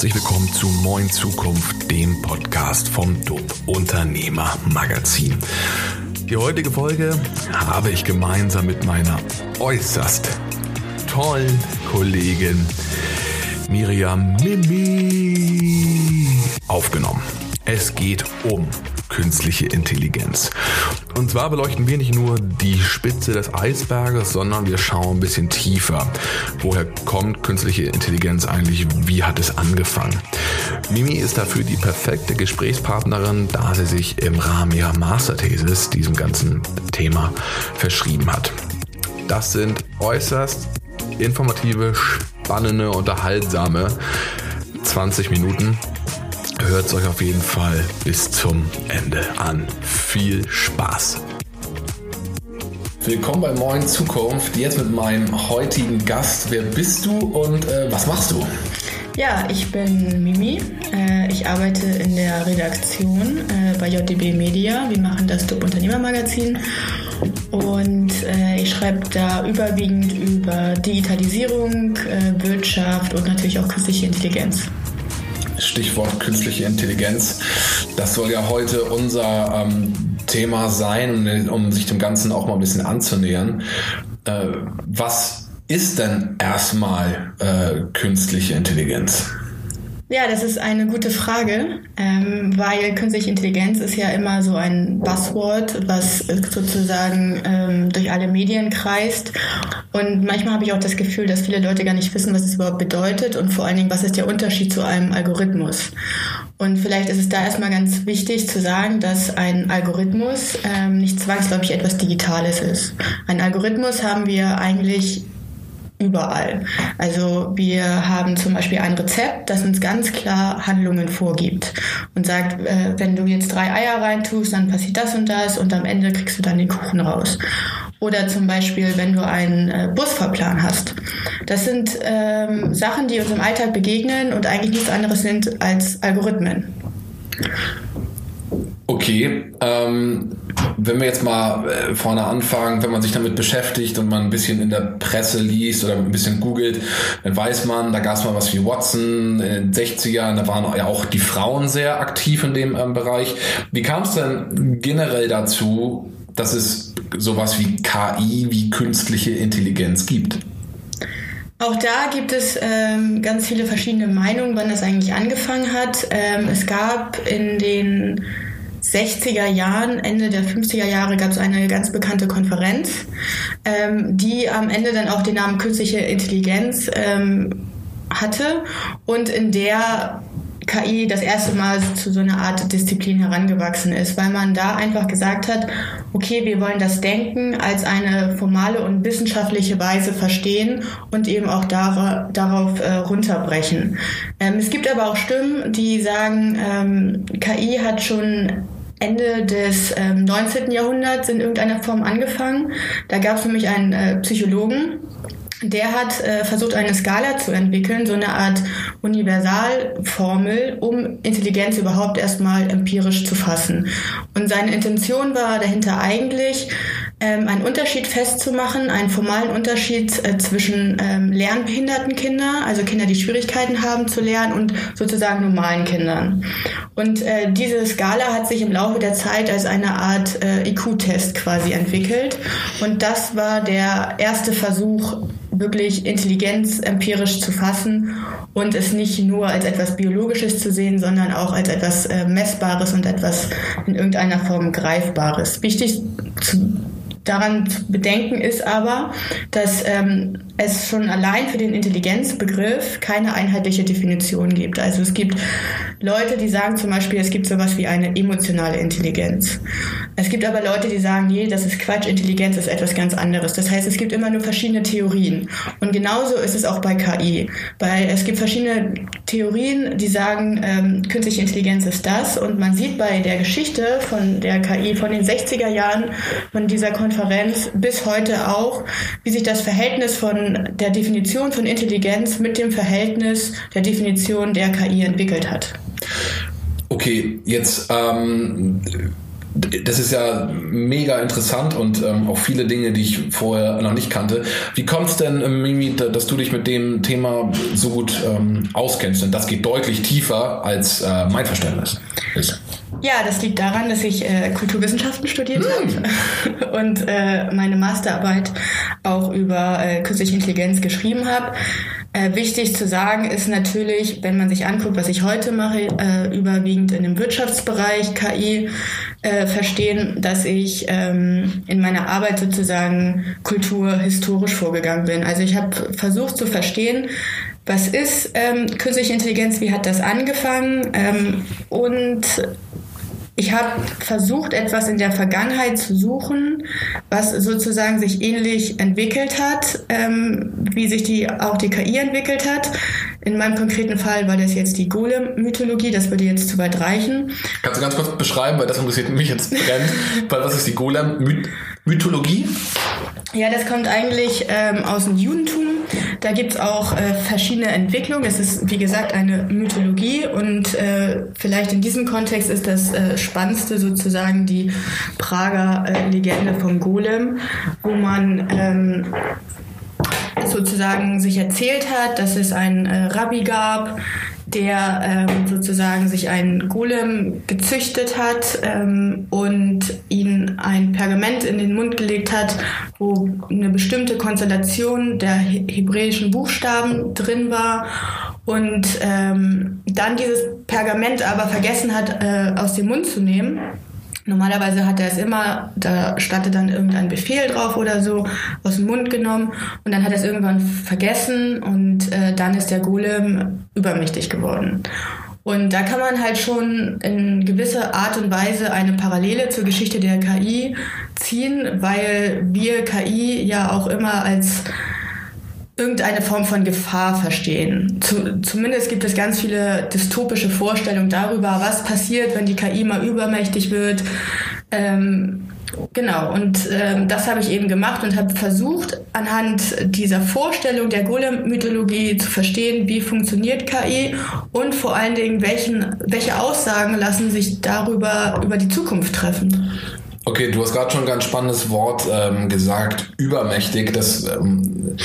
herzlich willkommen zu Moin Zukunft, dem Podcast vom DUB Unternehmer Magazin. Die heutige Folge habe ich gemeinsam mit meiner äußerst tollen Kollegin Miriam Mimi aufgenommen. Es geht um künstliche Intelligenz. Und zwar beleuchten wir nicht nur die Spitze des Eisberges, sondern wir schauen ein bisschen tiefer. Woher kommt künstliche Intelligenz eigentlich? Wie hat es angefangen? Mimi ist dafür die perfekte Gesprächspartnerin, da sie sich im Rahmen ihrer Masterthesis diesem ganzen Thema verschrieben hat. Das sind äußerst informative, spannende, unterhaltsame 20 Minuten Hört es euch auf jeden Fall bis zum Ende an. Viel Spaß! Willkommen bei Moin Zukunft. Jetzt mit meinem heutigen Gast. Wer bist du und äh, was machst du? Ja, ich bin Mimi. Äh, ich arbeite in der Redaktion äh, bei JDB Media. Wir machen das Top Unternehmermagazin und äh, ich schreibe da überwiegend über Digitalisierung, äh, Wirtschaft und natürlich auch künstliche Intelligenz. Stichwort künstliche Intelligenz. Das soll ja heute unser ähm, Thema sein, um sich dem Ganzen auch mal ein bisschen anzunähern. Äh, was ist denn erstmal äh, künstliche Intelligenz? Ja, das ist eine gute Frage, ähm, weil künstliche Intelligenz ist ja immer so ein Buzzword, was sozusagen ähm, durch alle Medien kreist. Und manchmal habe ich auch das Gefühl, dass viele Leute gar nicht wissen, was es überhaupt bedeutet und vor allen Dingen, was ist der Unterschied zu einem Algorithmus. Und vielleicht ist es da erstmal ganz wichtig zu sagen, dass ein Algorithmus ähm, nicht zwangsläufig etwas Digitales ist. Ein Algorithmus haben wir eigentlich überall. Also wir haben zum Beispiel ein Rezept, das uns ganz klar Handlungen vorgibt und sagt, äh, wenn du jetzt drei Eier reintust, dann passiert das und das und am Ende kriegst du dann den Kuchen raus. Oder zum Beispiel, wenn du einen äh, Busfahrplan hast. Das sind ähm, Sachen, die uns im Alltag begegnen und eigentlich nichts anderes sind als Algorithmen. Okay, ähm, wenn wir jetzt mal äh, vorne anfangen, wenn man sich damit beschäftigt und man ein bisschen in der Presse liest oder ein bisschen googelt, dann weiß man, da gab es mal was wie Watson in den 60ern, da waren ja auch die Frauen sehr aktiv in dem ähm, Bereich. Wie kam es denn generell dazu, dass es sowas wie KI, wie künstliche Intelligenz gibt? Auch da gibt es ähm, ganz viele verschiedene Meinungen, wann das eigentlich angefangen hat. Ähm, es gab in den 60er Jahren, Ende der 50er Jahre gab es eine ganz bekannte Konferenz, ähm, die am Ende dann auch den Namen künstliche Intelligenz ähm, hatte und in der KI das erste Mal zu so einer Art Disziplin herangewachsen ist, weil man da einfach gesagt hat, okay, wir wollen das Denken als eine formale und wissenschaftliche Weise verstehen und eben auch dar darauf äh, runterbrechen. Ähm, es gibt aber auch Stimmen, die sagen, ähm, KI hat schon Ende des ähm, 19. Jahrhunderts in irgendeiner Form angefangen. Da gab es nämlich einen äh, Psychologen, der hat äh, versucht, eine Skala zu entwickeln, so eine Art Universalformel, um Intelligenz überhaupt erstmal empirisch zu fassen. Und seine Intention war dahinter eigentlich, ähm, einen Unterschied festzumachen, einen formalen Unterschied äh, zwischen ähm, lernbehinderten Kindern, also Kinder, die Schwierigkeiten haben zu lernen, und sozusagen normalen Kindern. Und äh, diese Skala hat sich im Laufe der Zeit als eine Art äh, IQ-Test quasi entwickelt. Und das war der erste Versuch, wirklich Intelligenz empirisch zu fassen und es nicht nur als etwas Biologisches zu sehen, sondern auch als etwas äh, Messbares und etwas in irgendeiner Form Greifbares. Wichtig zu, daran zu bedenken ist aber, dass ähm, es schon allein für den Intelligenzbegriff keine einheitliche Definition gibt. Also es gibt Leute, die sagen zum Beispiel, es gibt sowas wie eine emotionale Intelligenz. Es gibt aber Leute, die sagen, nee, das ist Quatsch, Intelligenz ist etwas ganz anderes. Das heißt, es gibt immer nur verschiedene Theorien. Und genauso ist es auch bei KI. Weil es gibt verschiedene Theorien, die sagen, ähm, künstliche Intelligenz ist das. Und man sieht bei der Geschichte von der KI von den 60er Jahren, von dieser Konferenz bis heute auch, wie sich das Verhältnis von der Definition von Intelligenz mit dem Verhältnis der Definition der KI entwickelt hat. Okay, jetzt ähm, das ist ja mega interessant und ähm, auch viele Dinge, die ich vorher noch nicht kannte. Wie kommt es denn, ähm, Mimi, dass du dich mit dem Thema so gut ähm, auskennst? Denn das geht deutlich tiefer als äh, mein Verständnis ist. Ja, das liegt daran, dass ich äh, Kulturwissenschaften studiert mm. habe und äh, meine Masterarbeit auch über äh, künstliche Intelligenz geschrieben habe. Äh, wichtig zu sagen ist natürlich, wenn man sich anguckt, was ich heute mache, äh, überwiegend in dem Wirtschaftsbereich KI äh, verstehen, dass ich ähm, in meiner Arbeit sozusagen kulturhistorisch vorgegangen bin. Also ich habe versucht zu verstehen, was ist ähm, künstliche Intelligenz, wie hat das angefangen ähm, und ich habe versucht, etwas in der Vergangenheit zu suchen, was sozusagen sich ähnlich entwickelt hat, ähm, wie sich die, auch die KI entwickelt hat. In meinem konkreten Fall war das jetzt die Golem-Mythologie, das würde jetzt zu weit reichen. Kannst du ganz kurz beschreiben, weil das interessiert mich jetzt brennend, weil was ist die Golem-Mythologie? Ja, das kommt eigentlich ähm, aus dem Judentum. Da gibt's auch äh, verschiedene Entwicklungen. Es ist, wie gesagt, eine Mythologie und äh, vielleicht in diesem Kontext ist das äh, Spannendste sozusagen die Prager äh, Legende vom Golem, wo man ähm, sozusagen sich erzählt hat, dass es einen äh, Rabbi gab, der ähm, sozusagen sich einen Golem gezüchtet hat ähm, und ihn ein Pergament in den Mund gelegt hat, wo eine bestimmte Konstellation der hebräischen Buchstaben drin war und ähm, dann dieses Pergament aber vergessen hat, äh, aus dem Mund zu nehmen Normalerweise hat er es immer, da stand dann irgendein Befehl drauf oder so, aus dem Mund genommen und dann hat er es irgendwann vergessen und äh, dann ist der Golem übermächtig geworden. Und da kann man halt schon in gewisser Art und Weise eine Parallele zur Geschichte der KI ziehen, weil wir KI ja auch immer als irgendeine Form von Gefahr verstehen. Zu, zumindest gibt es ganz viele dystopische Vorstellungen darüber, was passiert, wenn die KI mal übermächtig wird. Ähm, genau, und ähm, das habe ich eben gemacht und habe versucht, anhand dieser Vorstellung der Golem-Mythologie zu verstehen, wie funktioniert KI und vor allen Dingen, welchen, welche Aussagen lassen sich darüber über die Zukunft treffen. Okay, du hast gerade schon ein ganz spannendes Wort ähm, gesagt, übermächtig. Das ähm,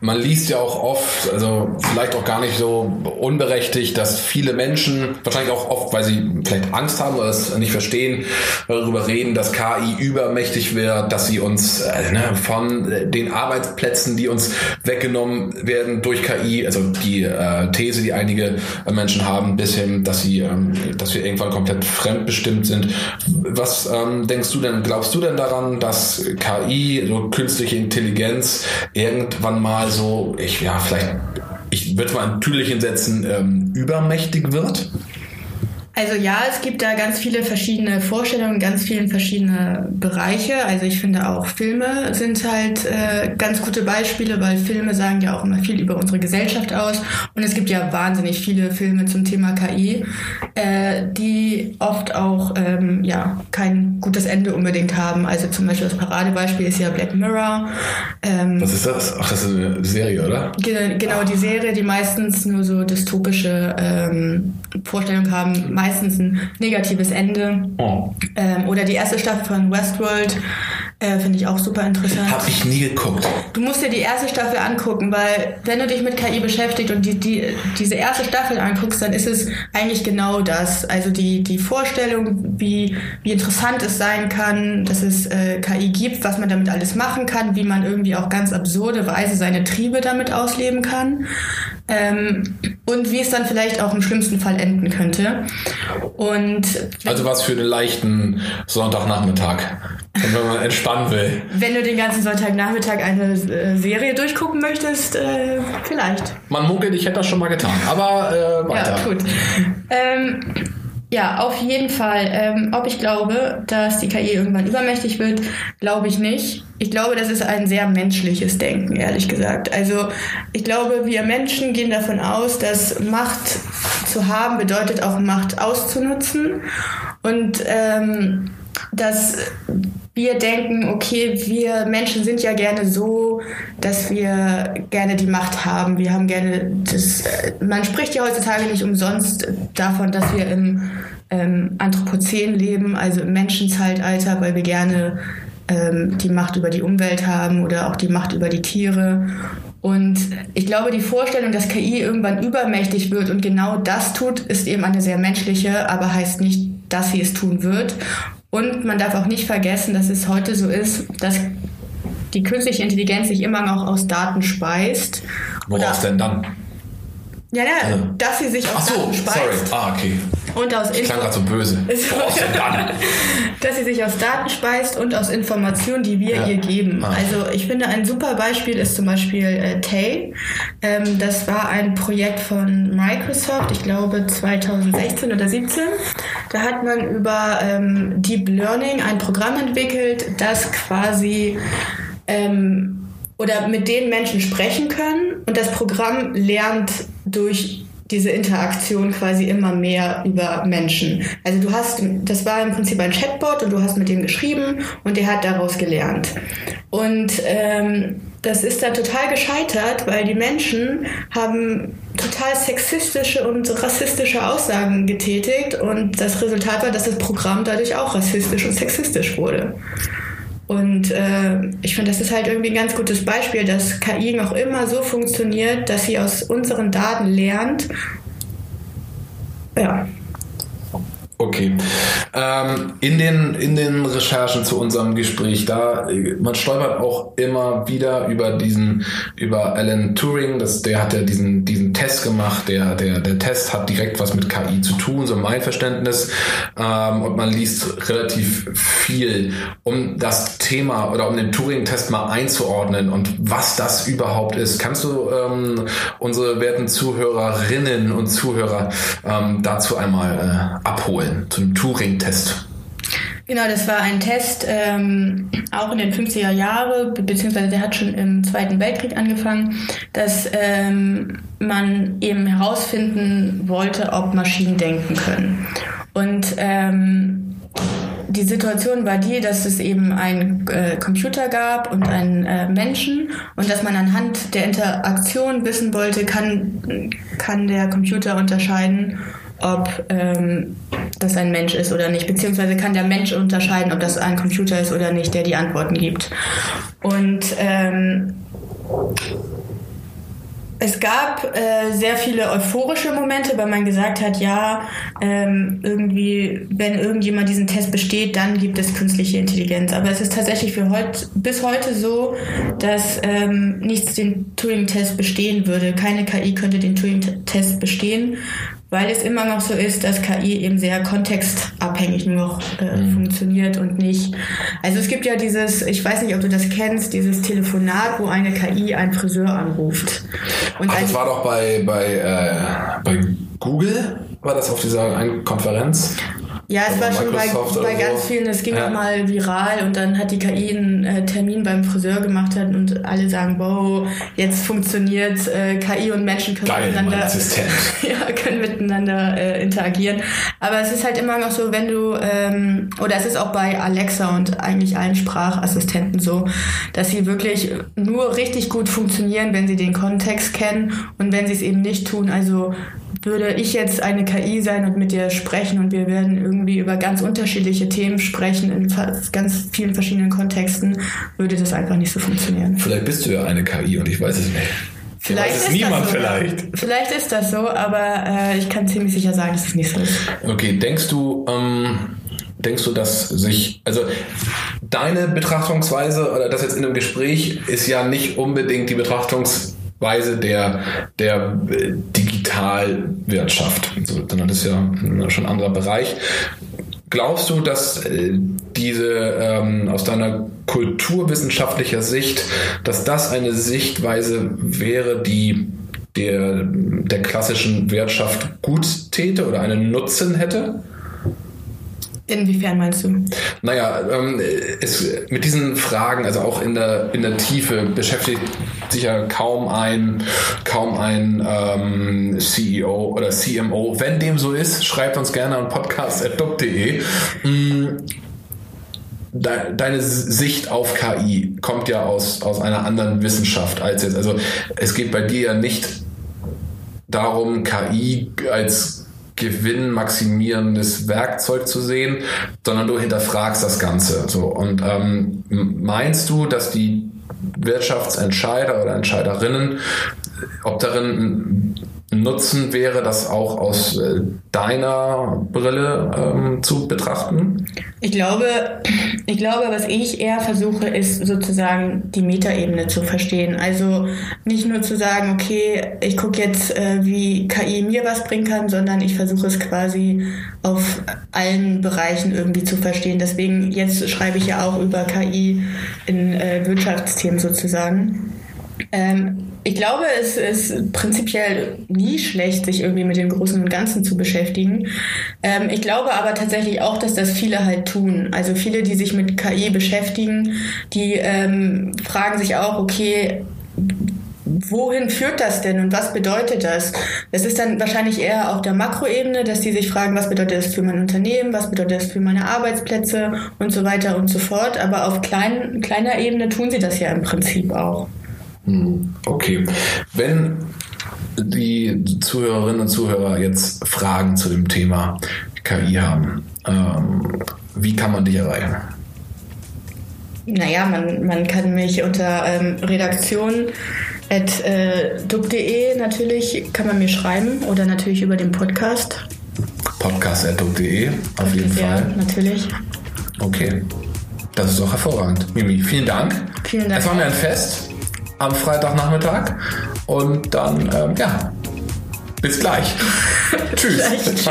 man liest ja auch oft, also vielleicht auch gar nicht so unberechtigt, dass viele Menschen, wahrscheinlich auch oft, weil sie vielleicht Angst haben oder es nicht verstehen, darüber reden, dass KI übermächtig wird, dass sie uns äh, ne, von den Arbeitsplätzen, die uns weggenommen werden durch KI, also die äh, These, die einige Menschen haben, bis hin, dass sie, ähm, dass wir irgendwann komplett fremdbestimmt sind. Was ähm, denkst du denn, glaubst du denn daran, dass KI, so künstliche Intelligenz, irgendwann mal also ich ja vielleicht, ich würde mal ein Tüdelchen setzen, ähm, übermächtig wird? Also ja, es gibt da ganz viele verschiedene Vorstellungen, ganz viele verschiedene Bereiche. Also ich finde auch Filme sind halt äh, ganz gute Beispiele, weil Filme sagen ja auch immer viel über unsere Gesellschaft aus. Und es gibt ja wahnsinnig viele Filme zum Thema KI, äh, die oft auch ähm, ja kein gutes Ende unbedingt haben. Also zum Beispiel das Paradebeispiel ist ja Black Mirror. Ähm, Was ist das? Ach, das ist eine Serie, oder? Genau, die Serie, die meistens nur so dystopische ähm, Vorstellungen haben meistens ein negatives Ende. Oh. Ähm, oder die erste Staffel von Westworld äh, finde ich auch super interessant. Habe ich nie geguckt. Du musst dir die erste Staffel angucken, weil wenn du dich mit KI beschäftigst und die, die, diese erste Staffel anguckst, dann ist es eigentlich genau das. Also die, die Vorstellung, wie, wie interessant es sein kann, dass es äh, KI gibt, was man damit alles machen kann, wie man irgendwie auch ganz absurde Weise seine Triebe damit ausleben kann. Ähm, und wie es dann vielleicht auch im schlimmsten Fall enden könnte. Und also was für einen leichten Sonntagnachmittag, wenn man entspannen will. Wenn du den ganzen Sonntagnachmittag eine äh, Serie durchgucken möchtest, äh, vielleicht. Man munkelt, ich hätte das schon mal getan, aber äh, weiter. Ja, gut. Ähm, ja, auf jeden Fall. Ähm, ob ich glaube, dass die KI irgendwann übermächtig wird, glaube ich nicht. Ich glaube, das ist ein sehr menschliches Denken, ehrlich gesagt. Also ich glaube, wir Menschen gehen davon aus, dass Macht zu haben bedeutet auch Macht auszunutzen und ähm, dass wir denken, okay, wir Menschen sind ja gerne so, dass wir gerne die Macht haben. Wir haben gerne das, äh, man spricht ja heutzutage nicht umsonst davon, dass wir im ähm, Anthropozän leben, also im Menschenzeitalter, weil wir gerne ähm, die Macht über die Umwelt haben oder auch die Macht über die Tiere. Und ich glaube, die Vorstellung, dass KI irgendwann übermächtig wird und genau das tut, ist eben eine sehr menschliche, aber heißt nicht, dass sie es tun wird. Und man darf auch nicht vergessen, dass es heute so ist, dass die künstliche Intelligenz sich immer noch aus Daten speist. Woraus denn dann? Ja, ja, also. dass sie sich aus Ach so, Daten speist. sorry. Ah, okay. Und aus das klang gerade so böse. Woraus denn dann? dass sie sich aus Daten speist und aus Informationen, die wir Ja. ihr geben. Ah. Also ich finde, ein super Beispiel ist zum Beispiel äh, Tay. Ähm, das war ein Projekt von Microsoft, ich glaube 2016 oder 17. Da hat man über ähm, Deep Learning ein Programm entwickelt, das quasi ähm, oder mit den Menschen sprechen können. Und das Programm lernt durch diese Interaktion quasi immer mehr über Menschen. Also du hast, das war im Prinzip ein Chatbot und du hast mit dem geschrieben und der hat daraus gelernt. Und ähm, das ist dann total gescheitert, weil die Menschen haben total sexistische und rassistische Aussagen getätigt und das Resultat war, dass das Programm dadurch auch rassistisch und sexistisch wurde. Und äh, ich finde, das ist halt irgendwie ein ganz gutes Beispiel, dass KI noch immer so funktioniert, dass sie aus unseren Daten lernt. Ja. Okay. Ähm, in, den, in den Recherchen zu unserem Gespräch, da man stolpert auch immer wieder über diesen, über Alan Turing, das, der hat ja diesen, diesen Test gemacht, der, der, der Test hat direkt was mit KI zu tun, so mein Verständnis. Ähm, und man liest relativ viel, um das Thema oder um den Turing-Test mal einzuordnen und was das überhaupt ist. Kannst du ähm, unsere werten Zuhörerinnen und Zuhörer ähm, dazu einmal äh, abholen? Zu dem Turing-Test. Genau, das war ein Test ähm, auch in den 50er Jahren, beziehungsweise der hat schon im Zweiten Weltkrieg angefangen, dass ähm, man eben herausfinden wollte, ob Maschinen denken können. Und ähm, die Situation war die, dass es eben einen äh, Computer gab und einen äh, Menschen und dass man anhand der Interaktion wissen wollte, kann, kann der Computer unterscheiden, ob ähm, das ein Mensch ist oder nicht, beziehungsweise kann der Mensch unterscheiden, ob das ein Computer ist oder nicht, der die Antworten gibt. Und ähm, es gab äh, sehr viele euphorische Momente, weil man gesagt hat, ja, ähm, irgendwie, wenn irgendjemand diesen Test besteht, dann gibt es künstliche Intelligenz. Aber es ist tatsächlich für heut, bis heute so, dass ähm, nichts den Turing-Test bestehen würde. Keine KI könnte den Turing-Test bestehen, weil es immer noch so ist, dass KI eben sehr kontextabhängig nur noch äh, mhm. funktioniert und nicht. Also es gibt ja dieses, ich weiß nicht, ob du das kennst, dieses Telefonat, wo eine KI einen Friseur anruft. Und Ach, das war doch bei, bei, äh, bei Google, war das auf dieser Konferenz? Ja, es war schon bei, bei ganz vielen, es ging ja. auch mal viral und dann hat die KI einen äh, Termin beim Friseur gemacht hat und alle sagen, wow, jetzt funktioniert äh, KI und Menschen können Geil, miteinander, ja, können miteinander äh, interagieren. Aber es ist halt immer noch so, wenn du, ähm, oder es ist auch bei Alexa und eigentlich allen Sprachassistenten so, dass sie wirklich nur richtig gut funktionieren, wenn sie den Kontext kennen und wenn sie es eben nicht tun. Also würde ich jetzt eine KI sein und mit dir sprechen und wir werden irgendwie über ganz unterschiedliche Themen sprechen in ganz vielen verschiedenen Kontexten, würde das einfach nicht so funktionieren. Vielleicht bist du ja eine KI und ich weiß es nicht. Vielleicht weiß es ist niemand das so. vielleicht. Vielleicht ist das so, aber äh, ich kann ziemlich sicher sagen, dass es nicht so ist. Okay, denkst du, ähm, denkst du, dass sich, also deine Betrachtungsweise oder das jetzt in einem Gespräch ist ja nicht unbedingt die Betrachtungsweise der, der Digitalwirtschaft, sondern das ist ja schon ein anderer Bereich. Glaubst du, dass äh, diese ähm, aus deiner kulturwissenschaftlicher Sicht, dass das eine Sichtweise wäre, die der, der klassischen Wirtschaft gut täte oder einen Nutzen hätte? Inwiefern meinst du? Naja, ähm, es, mit diesen Fragen, also auch in der, in der Tiefe, beschäftigt sich ja kaum ein, kaum ein ähm, CEO oder CMO. Wenn dem so ist, schreibt uns gerne an podcast.duck.de. Mm, de, deine Sicht auf KI kommt ja aus, aus einer anderen Wissenschaft als jetzt. Also es geht bei dir ja nicht darum, KI als gewinnmaximierendes Werkzeug zu sehen, sondern du hinterfragst das Ganze. So. Und ähm, meinst du, dass die Wirtschaftsentscheider oder Entscheiderinnen, ob darin Nutzen wäre, das auch aus äh, deiner Brille ähm, zu betrachten? Ich glaube, ich glaube, was ich eher versuche, ist sozusagen die Metaebene zu verstehen. Also nicht nur zu sagen, okay, ich gucke jetzt, äh, wie KI mir was bringen kann, sondern ich versuche es quasi auf allen Bereichen irgendwie zu verstehen. Deswegen jetzt schreibe ich ja auch über KI in äh, Wirtschaftsthemen sozusagen. Ähm, ich glaube, es ist prinzipiell nie schlecht, sich irgendwie mit dem Großen und Ganzen zu beschäftigen. Ähm, ich glaube aber tatsächlich auch, dass das viele halt tun. Also viele, die sich mit KI beschäftigen, die ähm, fragen sich auch, okay, wohin führt das denn und was bedeutet das? Das ist dann wahrscheinlich eher auf der Makroebene, dass die sich fragen, was bedeutet das für mein Unternehmen, was bedeutet das für meine Arbeitsplätze und so weiter und so fort. Aber auf klein, kleiner Ebene tun sie das ja im Prinzip auch. Hm, okay. Wenn die Zuhörerinnen und Zuhörer jetzt Fragen zu dem Thema KI haben, ähm, wie kann man dich erreichen? Naja, man, man kann mich unter ähm, redaktion at äh, dub.de natürlich kann man mir schreiben oder natürlich über den Podcast. Podcast.de auf jeden ja, Fall. natürlich. Okay. Das ist doch hervorragend. Mimi, vielen Dank. Vielen Dank. Es war mir ein Fest am Freitagnachmittag. Und dann, ähm, ja, bis gleich. Tschüss. Gleich, tschüss.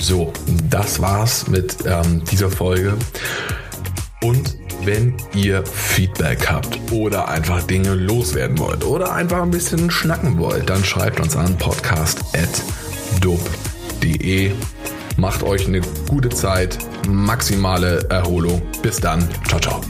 So, das war's mit ähm, dieser Folge. Und wenn ihr Feedback habt oder einfach Dinge loswerden wollt oder einfach ein bisschen schnacken wollt, dann schreibt uns an podcast.dub.de. Macht euch eine gute Zeit, maximale Erholung. Bis dann. Ciao, ciao.